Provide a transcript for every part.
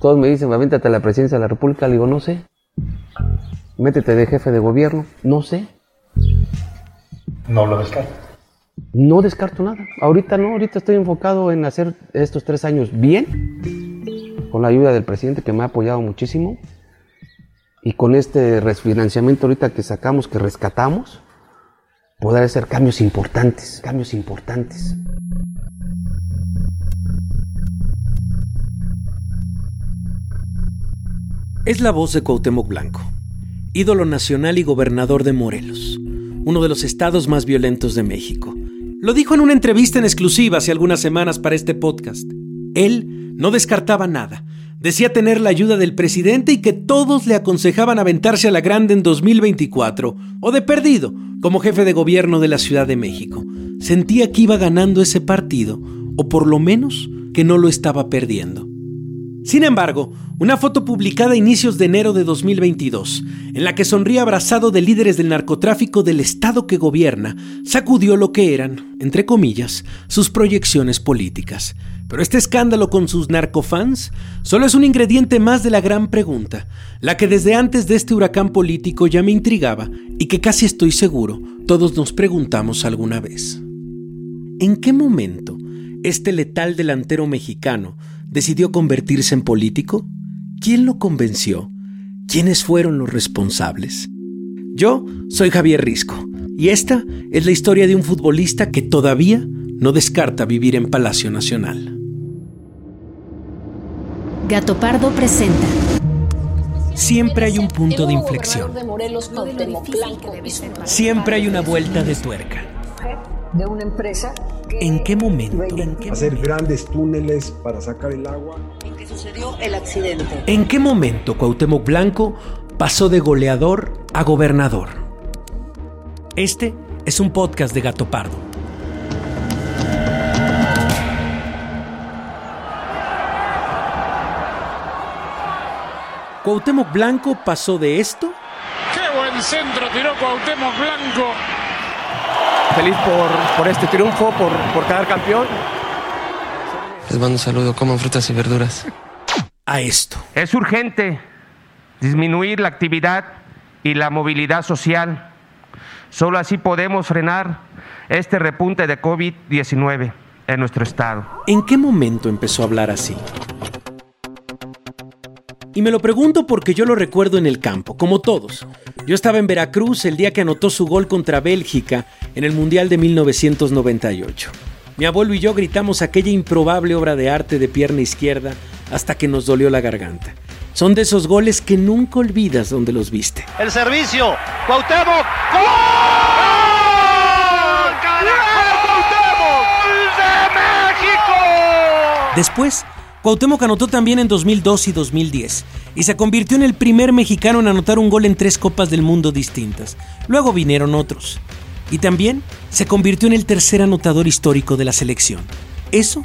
Todos me dicen, avéntate a la presidencia de la República. Le digo, no sé. Métete de jefe de gobierno. No sé. No lo descarto. No descarto nada. Ahorita no, ahorita estoy enfocado en hacer estos tres años bien, con la ayuda del presidente que me ha apoyado muchísimo, y con este refinanciamiento ahorita que sacamos, que rescatamos, poder hacer cambios importantes, cambios importantes. Es la voz de Cuauhtémoc Blanco, ídolo nacional y gobernador de Morelos, uno de los estados más violentos de México. Lo dijo en una entrevista en exclusiva hace algunas semanas para este podcast. Él no descartaba nada. Decía tener la ayuda del presidente y que todos le aconsejaban aventarse a la grande en 2024, o de perdido, como jefe de gobierno de la Ciudad de México. Sentía que iba ganando ese partido, o por lo menos que no lo estaba perdiendo. Sin embargo, una foto publicada a inicios de enero de 2022, en la que sonría abrazado de líderes del narcotráfico del Estado que gobierna, sacudió lo que eran, entre comillas, sus proyecciones políticas. Pero este escándalo con sus narcofans solo es un ingrediente más de la gran pregunta, la que desde antes de este huracán político ya me intrigaba y que casi estoy seguro todos nos preguntamos alguna vez. ¿En qué momento este letal delantero mexicano decidió convertirse en político? ¿Quién lo convenció? ¿Quiénes fueron los responsables? Yo soy Javier Risco y esta es la historia de un futbolista que todavía no descarta vivir en Palacio Nacional. Gato Pardo presenta. Siempre hay un punto de inflexión. Siempre hay una vuelta de tuerca. De una empresa ¿En qué momento? hacer grandes túneles para sacar el agua. en que sucedió el accidente. ¿En qué momento Cuauhtémoc Blanco pasó de goleador a gobernador? Este es un podcast de Gato Pardo. Cuauhtémoc Blanco pasó de esto ¡Qué buen centro tiró Cuauhtémoc Blanco! Feliz por, por este triunfo, por, por quedar campeón. Les mando un saludo, coman frutas y verduras. a esto. Es urgente disminuir la actividad y la movilidad social. Solo así podemos frenar este repunte de COVID-19 en nuestro estado. ¿En qué momento empezó a hablar así? Y me lo pregunto porque yo lo recuerdo en el campo, como todos. Yo estaba en Veracruz el día que anotó su gol contra Bélgica en el Mundial de 1998. Mi abuelo y yo gritamos aquella improbable obra de arte de pierna izquierda hasta que nos dolió la garganta. Son de esos goles que nunca olvidas donde los viste. El servicio. Cuauhtémoc. ¡Gol! ¡Carajo, Cuauhtémoc! ¡De México! Después, Cuauhtémoc anotó también en 2002 y 2010 y se convirtió en el primer mexicano en anotar un gol en tres Copas del Mundo distintas. Luego vinieron otros. Y también se convirtió en el tercer anotador histórico de la selección. Eso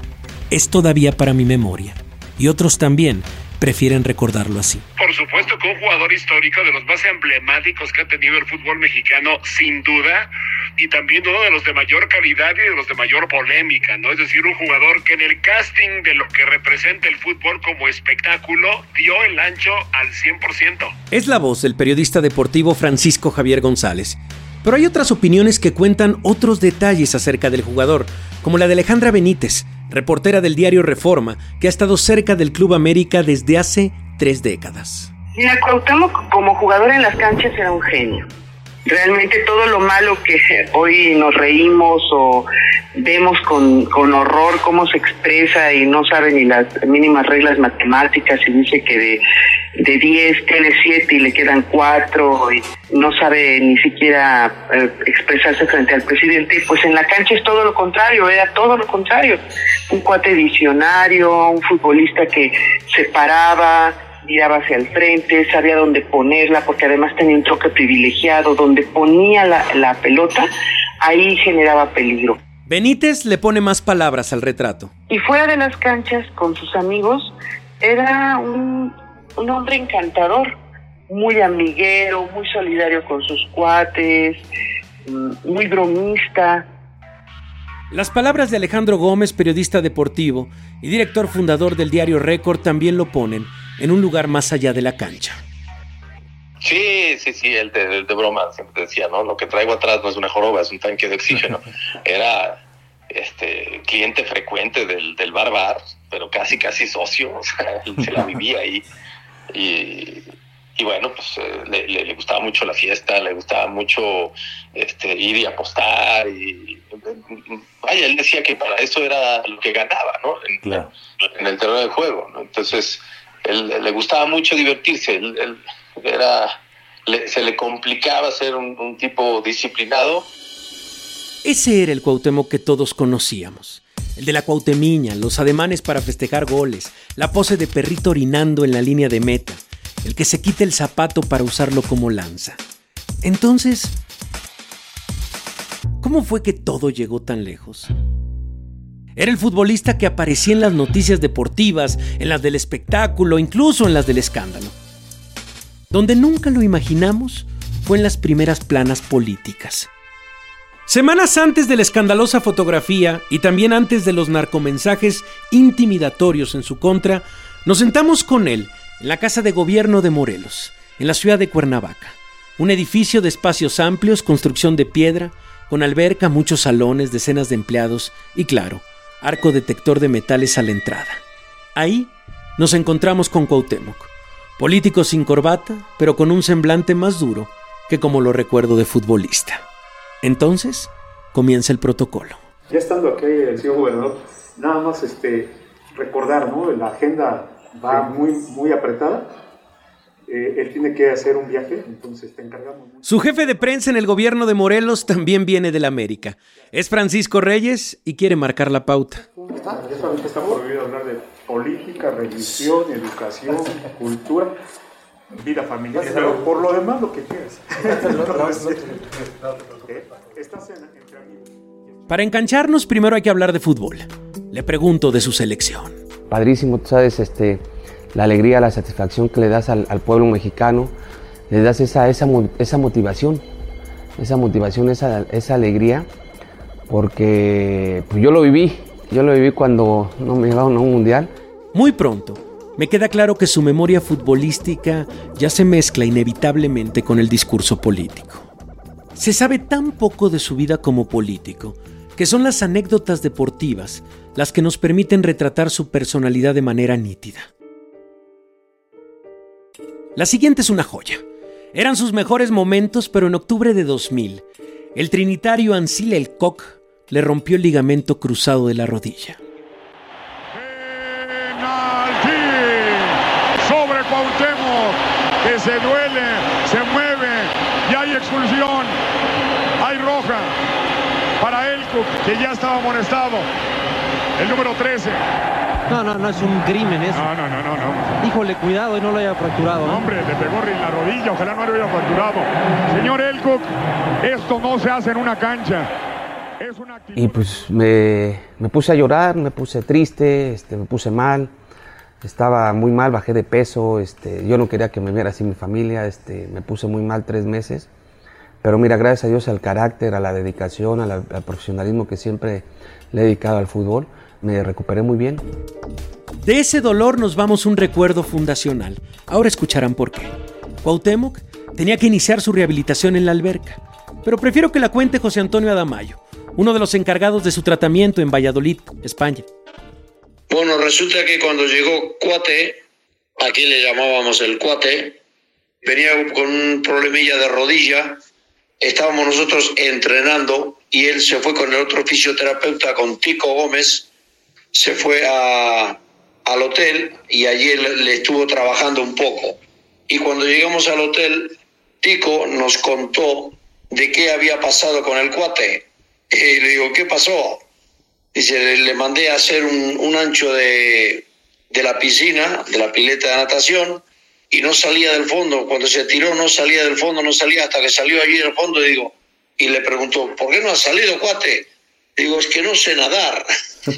es todavía para mi memoria. Y otros también prefieren recordarlo así. Por supuesto que un jugador histórico de los más emblemáticos que ha tenido el fútbol mexicano, sin duda, y también uno de los de mayor calidad y de los de mayor polémica, ¿no? Es decir, un jugador que en el casting de lo que representa el fútbol como espectáculo dio el ancho al 100%. Es la voz del periodista deportivo Francisco Javier González. Pero hay otras opiniones que cuentan otros detalles acerca del jugador, como la de Alejandra Benítez, reportera del diario Reforma, que ha estado cerca del Club América desde hace tres décadas. Mira, Cuauhtémoc como jugador en las canchas era un genio. Realmente todo lo malo que hoy nos reímos o vemos con, con horror cómo se expresa y no sabe ni las mínimas reglas matemáticas y dice que de, de 10 tiene 7 y le quedan 4 y no sabe ni siquiera eh, expresarse frente al presidente, pues en la cancha es todo lo contrario, era todo lo contrario. Un cuate visionario, un futbolista que se paraba, miraba hacia el frente, sabía dónde ponerla, porque además tenía un toque privilegiado, donde ponía la, la pelota, ahí generaba peligro. Benítez le pone más palabras al retrato. Y fuera de las canchas, con sus amigos, era un, un hombre encantador, muy amiguero, muy solidario con sus cuates, mm, muy bromista. Las palabras de Alejandro Gómez, periodista deportivo y director fundador del diario Récord, también lo ponen en un lugar más allá de la cancha. Sí, sí, sí, el de, broma siempre decía, ¿no? Lo que traigo atrás no es una joroba, es un tanque de oxígeno. Era este cliente frecuente del, del bar bar, pero casi, casi socio, o sea, él se la vivía ahí. Y, y bueno, pues eh, le, le, le, gustaba mucho la fiesta, le gustaba mucho este, ir y apostar. Y, vaya, él decía que para eso era lo que ganaba, ¿no? En, claro. en el terreno de juego, ¿no? Entonces, él, le gustaba mucho divertirse, él, era, se le complicaba ser un, tipo disciplinado. Ese era el Cuauhtémoc que todos conocíamos. El de la Cuauhtemiña, los ademanes para festejar goles, la pose de perrito orinando en la línea de meta, el que se quita el zapato para usarlo como lanza. Entonces, ¿cómo fue que todo llegó tan lejos? Era el futbolista que aparecía en las noticias deportivas, en las del espectáculo, incluso en las del escándalo. Donde nunca lo imaginamos fue en las primeras planas políticas. Semanas antes de la escandalosa fotografía y también antes de los narcomensajes intimidatorios en su contra, nos sentamos con él en la Casa de Gobierno de Morelos, en la ciudad de Cuernavaca. Un edificio de espacios amplios, construcción de piedra, con alberca, muchos salones, decenas de empleados y, claro, arco detector de metales a la entrada. Ahí nos encontramos con Cuauhtémoc, político sin corbata, pero con un semblante más duro que como lo recuerdo de futbolista. Entonces comienza el protocolo. Ya estando aquí el señor gobernador, nada más este, recordar, ¿no? La agenda va muy, muy apretada. Eh, él tiene que hacer un viaje, entonces te encargamos. Su jefe de prensa en el gobierno de Morelos también viene de la América. Es Francisco Reyes y quiere marcar la pauta. Está, está prohibido hablar de política, religión, educación, cultura vida familiar, pero por lo demás lo que quieras. Para engancharnos, primero hay que hablar de fútbol. Le pregunto de su selección. Padrísimo, tú sabes, este, la alegría, la satisfacción que le das al, pueblo mexicano, le das esa, esa, esa motivación, esa motivación, esa, esa alegría, porque pues yo lo viví, yo lo viví cuando no me llevaron a un mundial. Muy pronto, me queda claro que su memoria futbolística ya se mezcla inevitablemente con el discurso político. Se sabe tan poco de su vida como político que son las anécdotas deportivas las que nos permiten retratar su personalidad de manera nítida. La siguiente es una joya. Eran sus mejores momentos, pero en octubre de 2000, el trinitario Ansel Elcock le rompió el ligamento cruzado de la rodilla. que se duele, se mueve y hay expulsión. Hay roja para Elcook, que ya estaba amonestado. El número 13. No, no, no es un crimen eso. No, no, no, no. no. Híjole, cuidado y no lo haya fracturado. No, hombre, le pegó en la rodilla, ojalá no lo haya fracturado. Señor Elcook, esto no se hace en una cancha. Es una y pues me, me, puse a llorar, me puse triste, este, me puse mal estaba muy mal, bajé de peso, este, yo no quería que me viera así mi familia, este, me puse muy mal tres meses, pero mira, gracias a Dios al carácter, a la dedicación, al, al profesionalismo que siempre le he dedicado al fútbol, me recuperé muy bien. De ese dolor nos vamos un recuerdo fundacional. Ahora escucharán por qué. Cuauhtémoc tenía que iniciar su rehabilitación en la alberca, pero prefiero que la cuente José Antonio Adamayo, uno de los encargados de su tratamiento en Valladolid, España. Bueno, resulta que cuando llegó Cuate, aquí le llamábamos el Cuate, venía con un problemilla de rodilla, estábamos nosotros entrenando y él se fue con el otro fisioterapeuta, con Tico Gómez, se fue a, al hotel y allí él, le estuvo trabajando un poco. Y cuando llegamos al hotel, Tico nos contó de qué había pasado con el cuate. Y le digo, ¿qué pasó? Dice, le, le mandé a hacer un, un ancho de, de, la piscina, de la pileta de natación, y no salía del fondo. Cuando se tiró no salía del fondo, no salía hasta que salió allí del fondo y digo, y le preguntó, ¿por qué no ha salido, cuate? Digo, es que no sé nadar.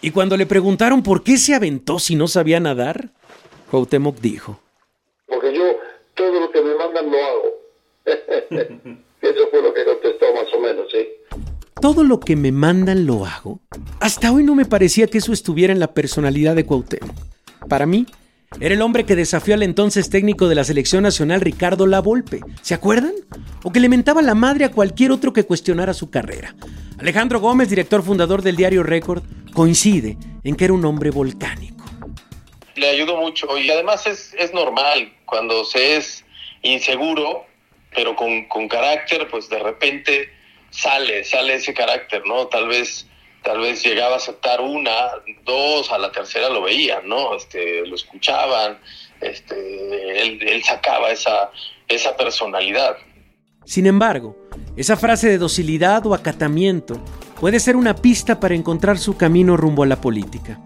y cuando le preguntaron por qué se aventó si no sabía nadar, Cuauhtémoc dijo. Porque yo todo lo que me mandan lo hago. Eso fue lo que contestó más o menos, ¿sí? todo lo que me mandan lo hago. Hasta hoy no me parecía que eso estuviera en la personalidad de Cuauhtémoc. Para mí, era el hombre que desafió al entonces técnico de la selección nacional Ricardo Lavolpe. ¿Se acuerdan? O que le mentaba la madre a cualquier otro que cuestionara su carrera. Alejandro Gómez, director fundador del diario Récord, coincide en que era un hombre volcánico. Le ayudó mucho y además es, es normal cuando se es inseguro, pero con, con carácter, pues de repente sale, sale ese carácter, ¿no? Tal vez tal vez llegaba a aceptar una, dos, a la tercera lo veían, ¿no? Este, lo escuchaban, este, él, sacaba esa, esa personalidad. Sin embargo, esa frase de docilidad o acatamiento puede ser una pista para encontrar su camino rumbo a la política.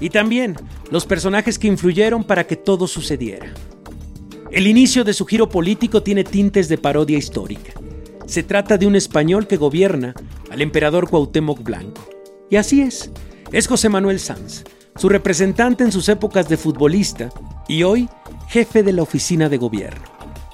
Y también los personajes que influyeron para que todo sucediera. El inicio de su giro político tiene tintes de parodia histórica. Se trata de un español que gobierna al emperador Cuauhtémoc Blanco. Y así es, es José Manuel Sanz, su representante en sus épocas de futbolista y hoy jefe de la oficina de gobierno.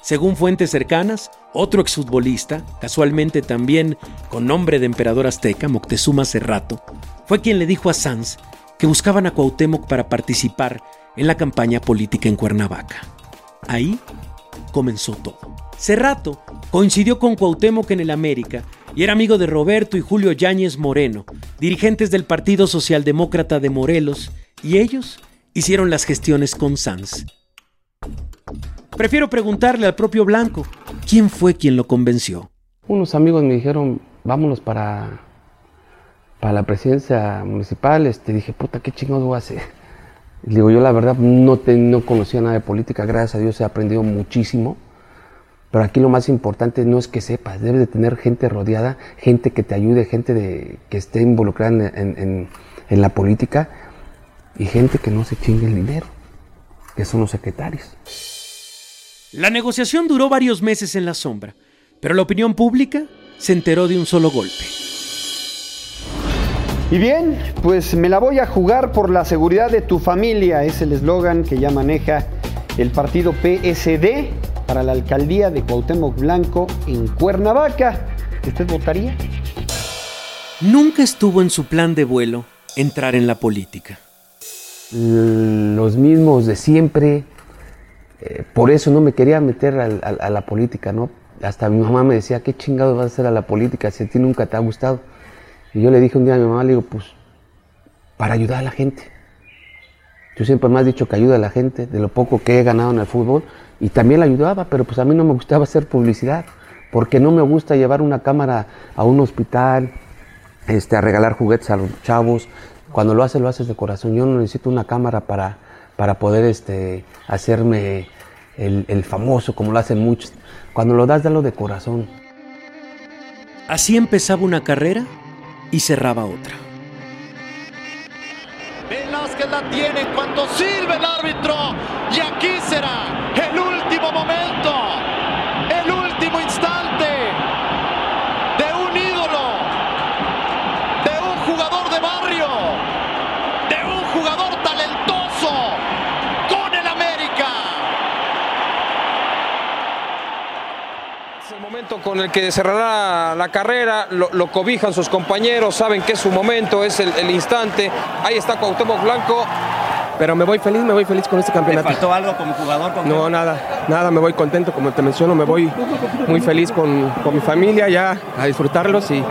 Según fuentes cercanas, otro exfutbolista, casualmente también con nombre de emperador azteca, Moctezuma Cerrato, fue quien le dijo a Sanz que buscaban a Cuauhtémoc para participar en la campaña política en Cuernavaca. Ahí comenzó todo. Cerrato coincidió con Cuauhtémoc en el América y era amigo de Roberto y Julio Yáñez Moreno, dirigentes del Partido Socialdemócrata de Morelos, y ellos hicieron las gestiones con Sanz. Prefiero preguntarle al propio Blanco, ¿quién fue quien lo convenció? Unos amigos me dijeron, vámonos para, para la presidencia municipal. Este, dije, puta, ¿qué chingados voy a hacer? Digo, yo la verdad no, no conocía nada de política, gracias a Dios he aprendido muchísimo. Pero aquí lo más importante no es que sepas, debes de tener gente rodeada, gente que te ayude, gente de, que esté involucrada en, en, en la política y gente que no se chingue el dinero, que son los secretarios. La negociación duró varios meses en la sombra, pero la opinión pública se enteró de un solo golpe. Y bien, pues me la voy a jugar por la seguridad de tu familia, es el eslogan que ya maneja el partido PSD para la alcaldía de Cuauhtémoc Blanco en Cuernavaca. ¿Usted votaría? Nunca estuvo en su plan de vuelo entrar en la política. Los mismos de siempre, eh, por eso no me quería meter a, a, a, la política, ¿no? Hasta mi mamá me decía, ¿qué chingado vas a hacer a la política si a ti nunca te ha gustado? Y yo le dije un día a mi mamá, le digo, pues, para ayudar a la gente. Yo siempre me has dicho que ayuda a la gente, de lo poco que he ganado en el fútbol, y también la ayudaba, pero pues a mí no me gustaba hacer publicidad, porque no me gusta llevar una cámara a un hospital, este, a regalar juguetes a los chavos. Cuando lo haces, lo haces de corazón. Yo no necesito una cámara para, para poder este, hacerme el, el famoso, como lo hacen muchos. Cuando lo das, dalo de corazón. Así empezaba una carrera y cerraba otra. Velázquez la tiene en cuanto silbe el árbitro. Y aquí será el último momento, el último instante de un ídolo, de un jugador de barrio, de un jugador talentoso con el América. Es el momento con el que cerrará la carrera, lo, lo cobijan sus compañeros, saben que es su momento, es el, el instante. Ahí está Cuauhtémoc Blanco, pero me voy feliz, me voy feliz con este campeonato. ¿Te faltó algo como jugador? Con no, nada, nada, me voy contento, como te menciono, me voy muy feliz con, con mi familia ya a disfrutarlos y,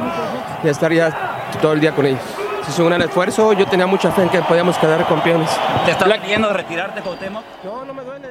y, a estar ya todo el día con ellos. Es un gran esfuerzo, yo tenía mucha fe en que podíamos quedar campeones. ¿Te estás pidiendo retirarte, Cuauhtémoc? No, no me duele.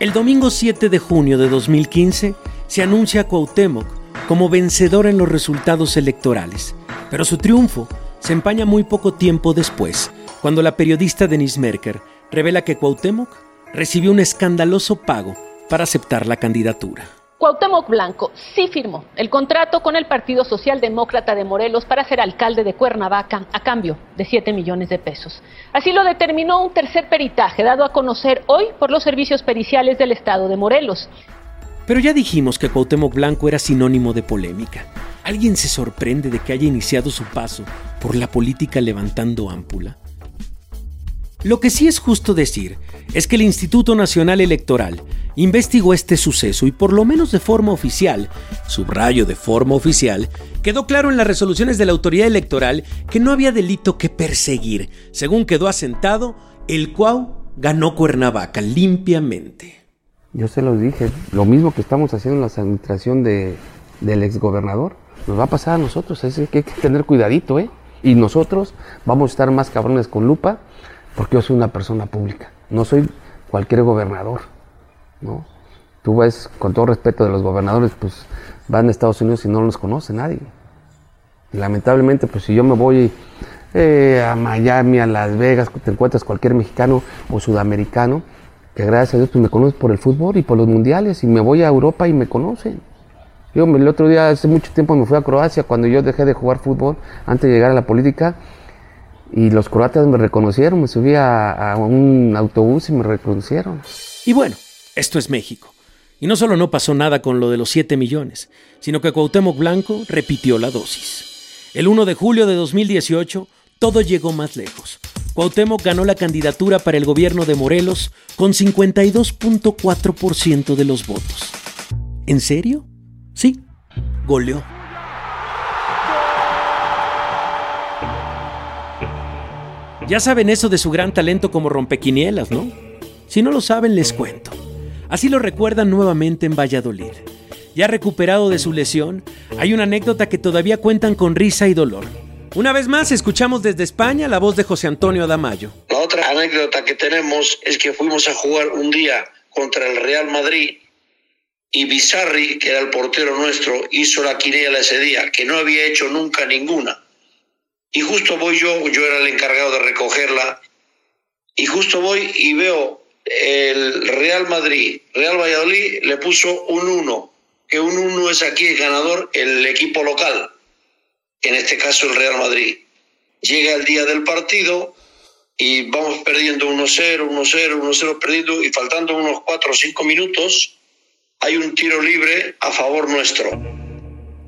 El domingo 7 de junio de 2015 se anuncia a Cuauhtémoc como vencedor en los resultados electorales, pero su triunfo se empaña muy poco tiempo después, cuando la periodista Denise Merker revela que Cuauhtémoc recibió un escandaloso pago para aceptar la candidatura. Cuauhtémoc Blanco sí firmó el contrato con el Partido Socialdemócrata de Morelos para ser alcalde de Cuernavaca a cambio de 7 millones de pesos. Así lo determinó un tercer peritaje dado a conocer hoy por los servicios periciales del estado de Morelos. Pero ya dijimos que Cuauhtémoc Blanco era sinónimo de polémica. ¿Alguien se sorprende de que haya iniciado su paso por la política levantando ámpula? Lo que sí es justo decir es que el Instituto Nacional Electoral investigó este suceso y por lo menos de forma oficial, subrayo de forma oficial, quedó claro en las resoluciones de la autoridad electoral que no había delito que perseguir, según quedó asentado, el cual ganó Cuernavaca limpiamente. Yo se los dije, lo mismo que estamos haciendo en la administración de, del exgobernador, nos va a pasar a nosotros, así que hay que tener cuidadito, ¿eh? Y nosotros vamos a estar más cabrones con lupa porque yo soy una persona pública, no soy cualquier gobernador, ¿no? Tú ves, con todo respeto de los gobernadores, pues van a Estados Unidos y no los conoce nadie. Y lamentablemente, pues si yo me voy eh, a Miami, a Las Vegas, te encuentras cualquier mexicano o sudamericano, que gracias a Dios pues me conoces por el fútbol y por los mundiales, y me voy a Europa y me conocen. Yo el otro día, hace mucho tiempo, me fui a Croacia cuando yo dejé de jugar fútbol antes de llegar a la política y los croatas me reconocieron, me subí a, un autobús y me reconocieron. Y bueno, esto es México. Y no solo no pasó nada con lo de los 7 millones, sino que Cuauhtémoc Blanco repitió la dosis. El 1 de julio de 2018, todo llegó más lejos. Cuauhtémoc ganó la candidatura para el gobierno de Morelos con 52.4% de los votos. ¿En serio? Sí, goleó. Ya saben eso de su gran talento como rompequinielas, ¿no? Si no lo saben, les cuento. Así lo recuerdan nuevamente en Valladolid. Ya recuperado de su lesión, hay una anécdota que todavía cuentan con risa y dolor. Una vez más, escuchamos desde España la voz de José Antonio Adamayo. La otra anécdota que tenemos es que fuimos a jugar un día contra el Real Madrid y Bizarri, que era el portero nuestro, hizo la quiniela ese día, que no había hecho nunca ninguna. Y justo voy yo, yo era el encargado de recogerla, y justo voy y veo el Real Madrid, Real Valladolid le puso un 1, que un 1 es aquí el ganador, el equipo local, en este caso el Real Madrid. Llega el día del partido y vamos perdiendo 1-0, 1-0, 1-0 perdiendo y faltando unos 4 o 5 minutos hay un tiro libre a favor nuestro.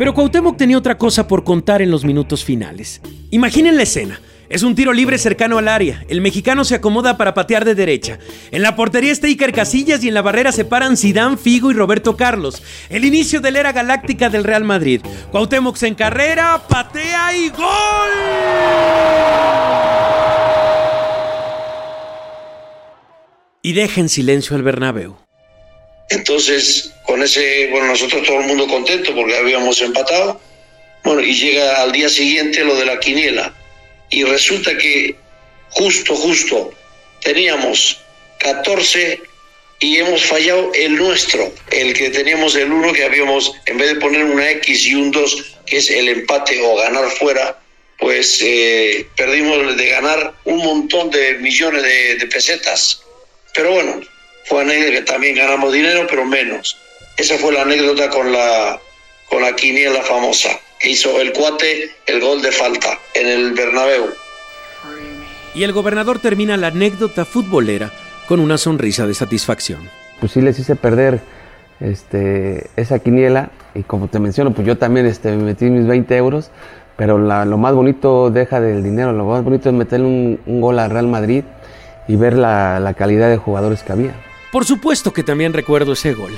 Pero Cuauhtémoc tenía otra cosa por contar en los minutos finales. Imaginen la escena. Es un tiro libre cercano al área. El mexicano se acomoda para patear de derecha. En la portería está Iker Casillas y en la barrera se paran Zidane, Figo y Roberto Carlos. El inicio de la era galáctica del Real Madrid. Cuauhtémoc se encarrera, patea y gol. Y deja en silencio al Bernabéu. Entonces, con ese, bueno, nosotros todo el mundo contento porque habíamos empatado. Bueno, y llega al día siguiente lo de la quiniela. Y resulta que justo, justo, teníamos 14 y hemos fallado el nuestro, el que teníamos el 1 que habíamos, en vez de poner una X y un 2, que es el empate o ganar fuera, pues eh, perdimos de ganar un montón de millones de, de pesetas. Pero bueno, fue anécdota que también ganamos dinero, pero menos. Esa fue la anécdota con la, con la quiniela famosa. Que hizo el cuate el gol de falta en el Bernabéu. Y el gobernador termina la anécdota futbolera con una sonrisa de satisfacción. Pues sí les hice perder este, esa quiniela y como te menciono, pues yo también este, me metí mis 20 euros, pero la, lo más bonito deja del dinero, lo más bonito es meterle un, un gol al Real Madrid y ver la, la calidad de jugadores que había. Por supuesto que también recuerdo ese gol,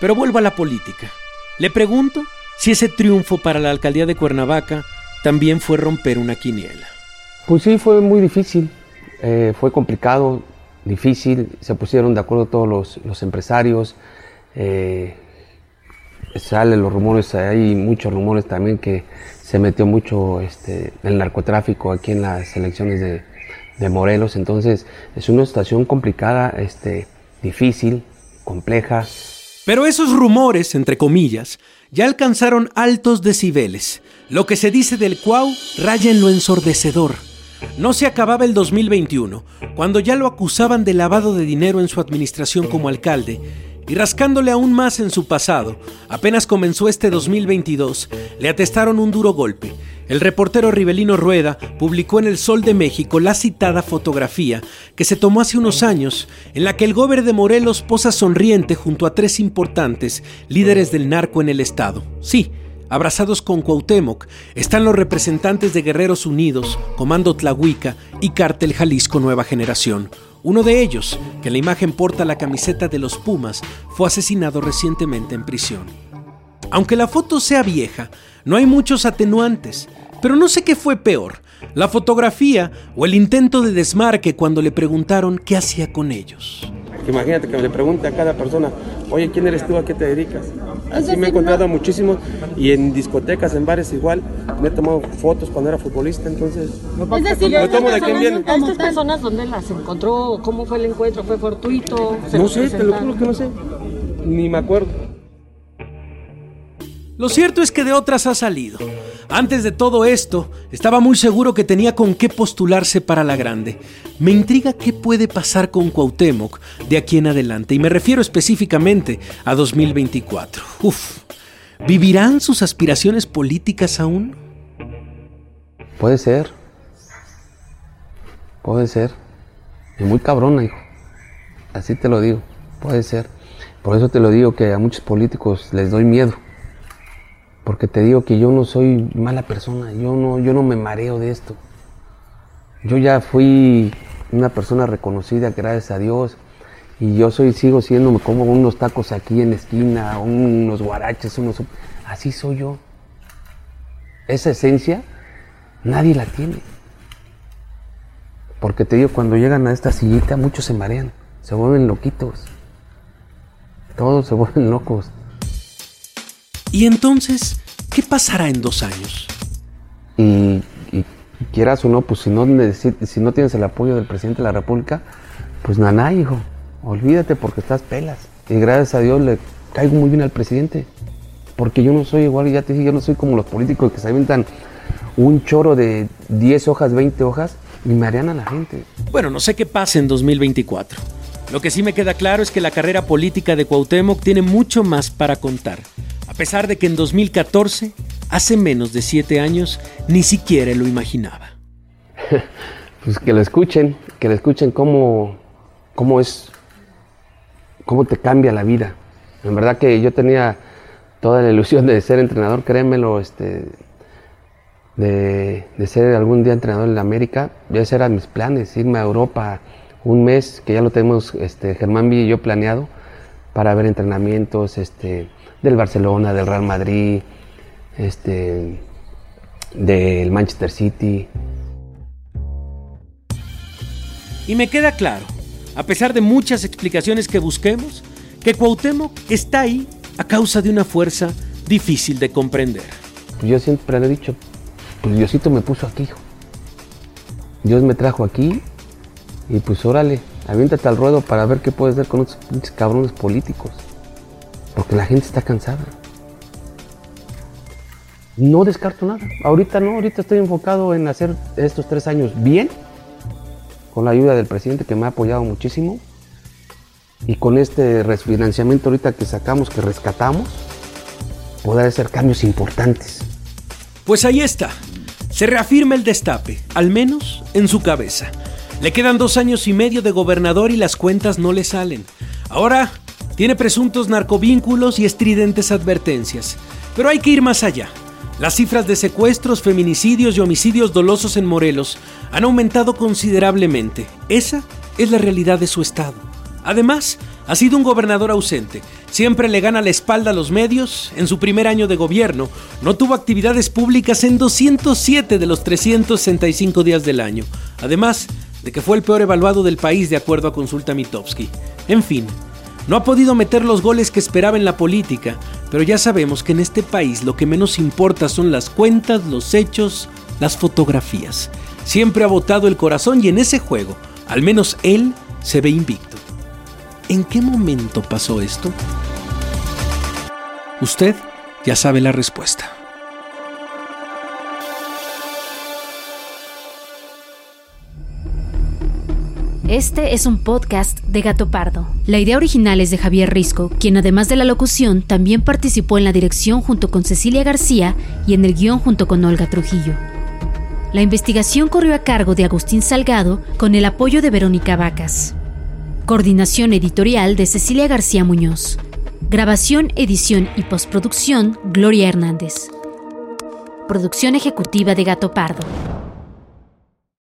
pero vuelvo a la política. Le pregunto si ese triunfo para la alcaldía de Cuernavaca también fue romper una quiniela. Pues sí, fue muy difícil, eh, fue complicado, difícil, se pusieron de acuerdo todos los, empresarios, eh, salen los rumores, hay muchos rumores también que se metió mucho este, el narcotráfico aquí en las elecciones de, de Morelos, entonces es una situación complicada, este, difícil, compleja. Pero esos rumores, entre comillas, ya alcanzaron altos decibeles. Lo que se dice del Cuau raya en lo ensordecedor. No se acababa el 2021, cuando ya lo acusaban de lavado de dinero en su administración como alcalde, y rascándole aún más en su pasado, apenas comenzó este 2022, le atestaron un duro golpe. El reportero Rivelino Rueda publicó en El Sol de México la citada fotografía que se tomó hace unos años, en la que el gober de Morelos posa sonriente junto a tres importantes líderes del narco en el estado. Sí, abrazados con Cuauhtémoc, están los representantes de Guerreros Unidos, Comando Tlahuica y Cártel Jalisco Nueva Generación. Uno de ellos, que en la imagen porta la camiseta de los Pumas, fue asesinado recientemente en prisión. Aunque la foto sea vieja, no hay muchos atenuantes, pero no sé qué fue peor, la fotografía o el intento de desmarque cuando le preguntaron qué hacía con ellos. Imagínate que le pregunte a cada persona, oye, ¿quién eres tú? ¿A qué te dedicas? Así me he encontrado muchísimo y en discotecas, en bares igual. Me he tomado fotos cuando era futbolista, entonces... Es decir, me tomo de estas quién viene. personas- ¿Estas personas dónde las encontró? ¿Cómo fue el encuentro? ¿Fue fortuito? ¿Se No sé, te lo juro que no sé. Ni me acuerdo. Lo cierto es que de otras ha salido. Antes de todo esto, estaba muy seguro que tenía con qué postularse para la grande. Me intriga qué puede pasar con Cuauhtémoc de aquí en adelante, y me refiero específicamente a 2024. Uf, ¿vivirán sus aspiraciones políticas aún? Puede ser. Puede ser. Y muy cabrona, hijo. Así te lo digo. Puede ser. Por eso te lo digo que a muchos políticos les doy miedo. Porque te digo que yo no soy mala persona. Yo no, yo no me mareo de esto. Yo ya fui una persona reconocida, gracias a Dios. Y yo soy, sigo siendo, me como unos tacos aquí en la esquina, unos guaraches, unos... Así soy yo. Esa esencia nadie la tiene. Porque te digo, cuando llegan a esta sillita, muchos se marean, se vuelven loquitos. Todos se vuelven locos. Y entonces, ¿qué pasará en dos años? Y, y quieras o no, pues si no, si no tienes el apoyo del presidente de la República, pues naná, hijo. Olvídate porque estás pelas. Y gracias a Dios le caigo muy bien al presidente. Porque yo no soy igual, ya te dije, yo no soy como los políticos que se avientan un choro de 10 hojas, 20 hojas y marean a la gente. Bueno, no sé qué pasa en 2024. Lo que sí me queda claro es que la carrera política de Cuauhtémoc tiene mucho más para contar. A pesar de que en 2014, hace menos de siete años, ni siquiera lo imaginaba. Pues que lo escuchen, que lo escuchen cómo, cómo es, cómo te cambia la vida. En verdad que yo tenía toda la ilusión de ser entrenador, créemelo, este, de, ser algún día entrenador en América. Ya esos eran mis planes, irme a Europa un mes, que ya lo tenemos este, Germán Villa y yo planeado, para ver entrenamientos este, del Barcelona, del Real Madrid, este, del Manchester City. Y me queda claro, a pesar de muchas explicaciones que busquemos, que Cuauhtémoc está ahí a causa de una fuerza difícil de comprender. Yo siempre le he dicho, pues Diosito me puso aquí, hijo. Dios me trajo aquí y pues órale, aviéntate al ruedo para ver qué puedes hacer con estos cabrones políticos. Porque la gente está cansada. No descarto nada. Ahorita no, ahorita estoy enfocado en hacer estos tres años bien, con la ayuda del presidente que me ha apoyado muchísimo. Y con este refinanciamiento ahorita que sacamos, que rescatamos, poder hacer cambios importantes. Pues ahí está. Se reafirma el destape, al menos en su cabeza. Le quedan dos años y medio de gobernador y las cuentas no le salen. Ahora tiene presuntos narcovínculos y estridentes advertencias. Pero hay que ir más allá. Las cifras de secuestros, feminicidios y homicidios dolosos en Morelos han aumentado considerablemente. Esa es la realidad de su estado. Además, ha sido un gobernador ausente. Siempre le gana la espalda a los medios. En su primer año de gobierno, no tuvo actividades públicas en 207 de los 365 días del año. Además de que fue el peor evaluado del país de acuerdo a Consulta Mitofsky. En fin, no ha podido meter los goles que esperaba en la política, pero ya sabemos que en este país lo que menos importa son las cuentas, los hechos, las fotografías. Siempre ha votado el corazón y en ese juego, al menos él se ve invicto. ¿En qué momento pasó esto? Usted ya sabe la respuesta. Este es un podcast de Gato Pardo. La idea original es de Javier Risco, quien además de la locución también participó en la dirección junto con Cecilia García y en el guion junto con Olga Trujillo. La investigación corrió a cargo de Agustín Salgado con el apoyo de Verónica Vacas. Coordinación editorial de Cecilia García Muñoz. Grabación, edición y postproducción Gloria Hernández. producción ejecutiva de Gato Pardo.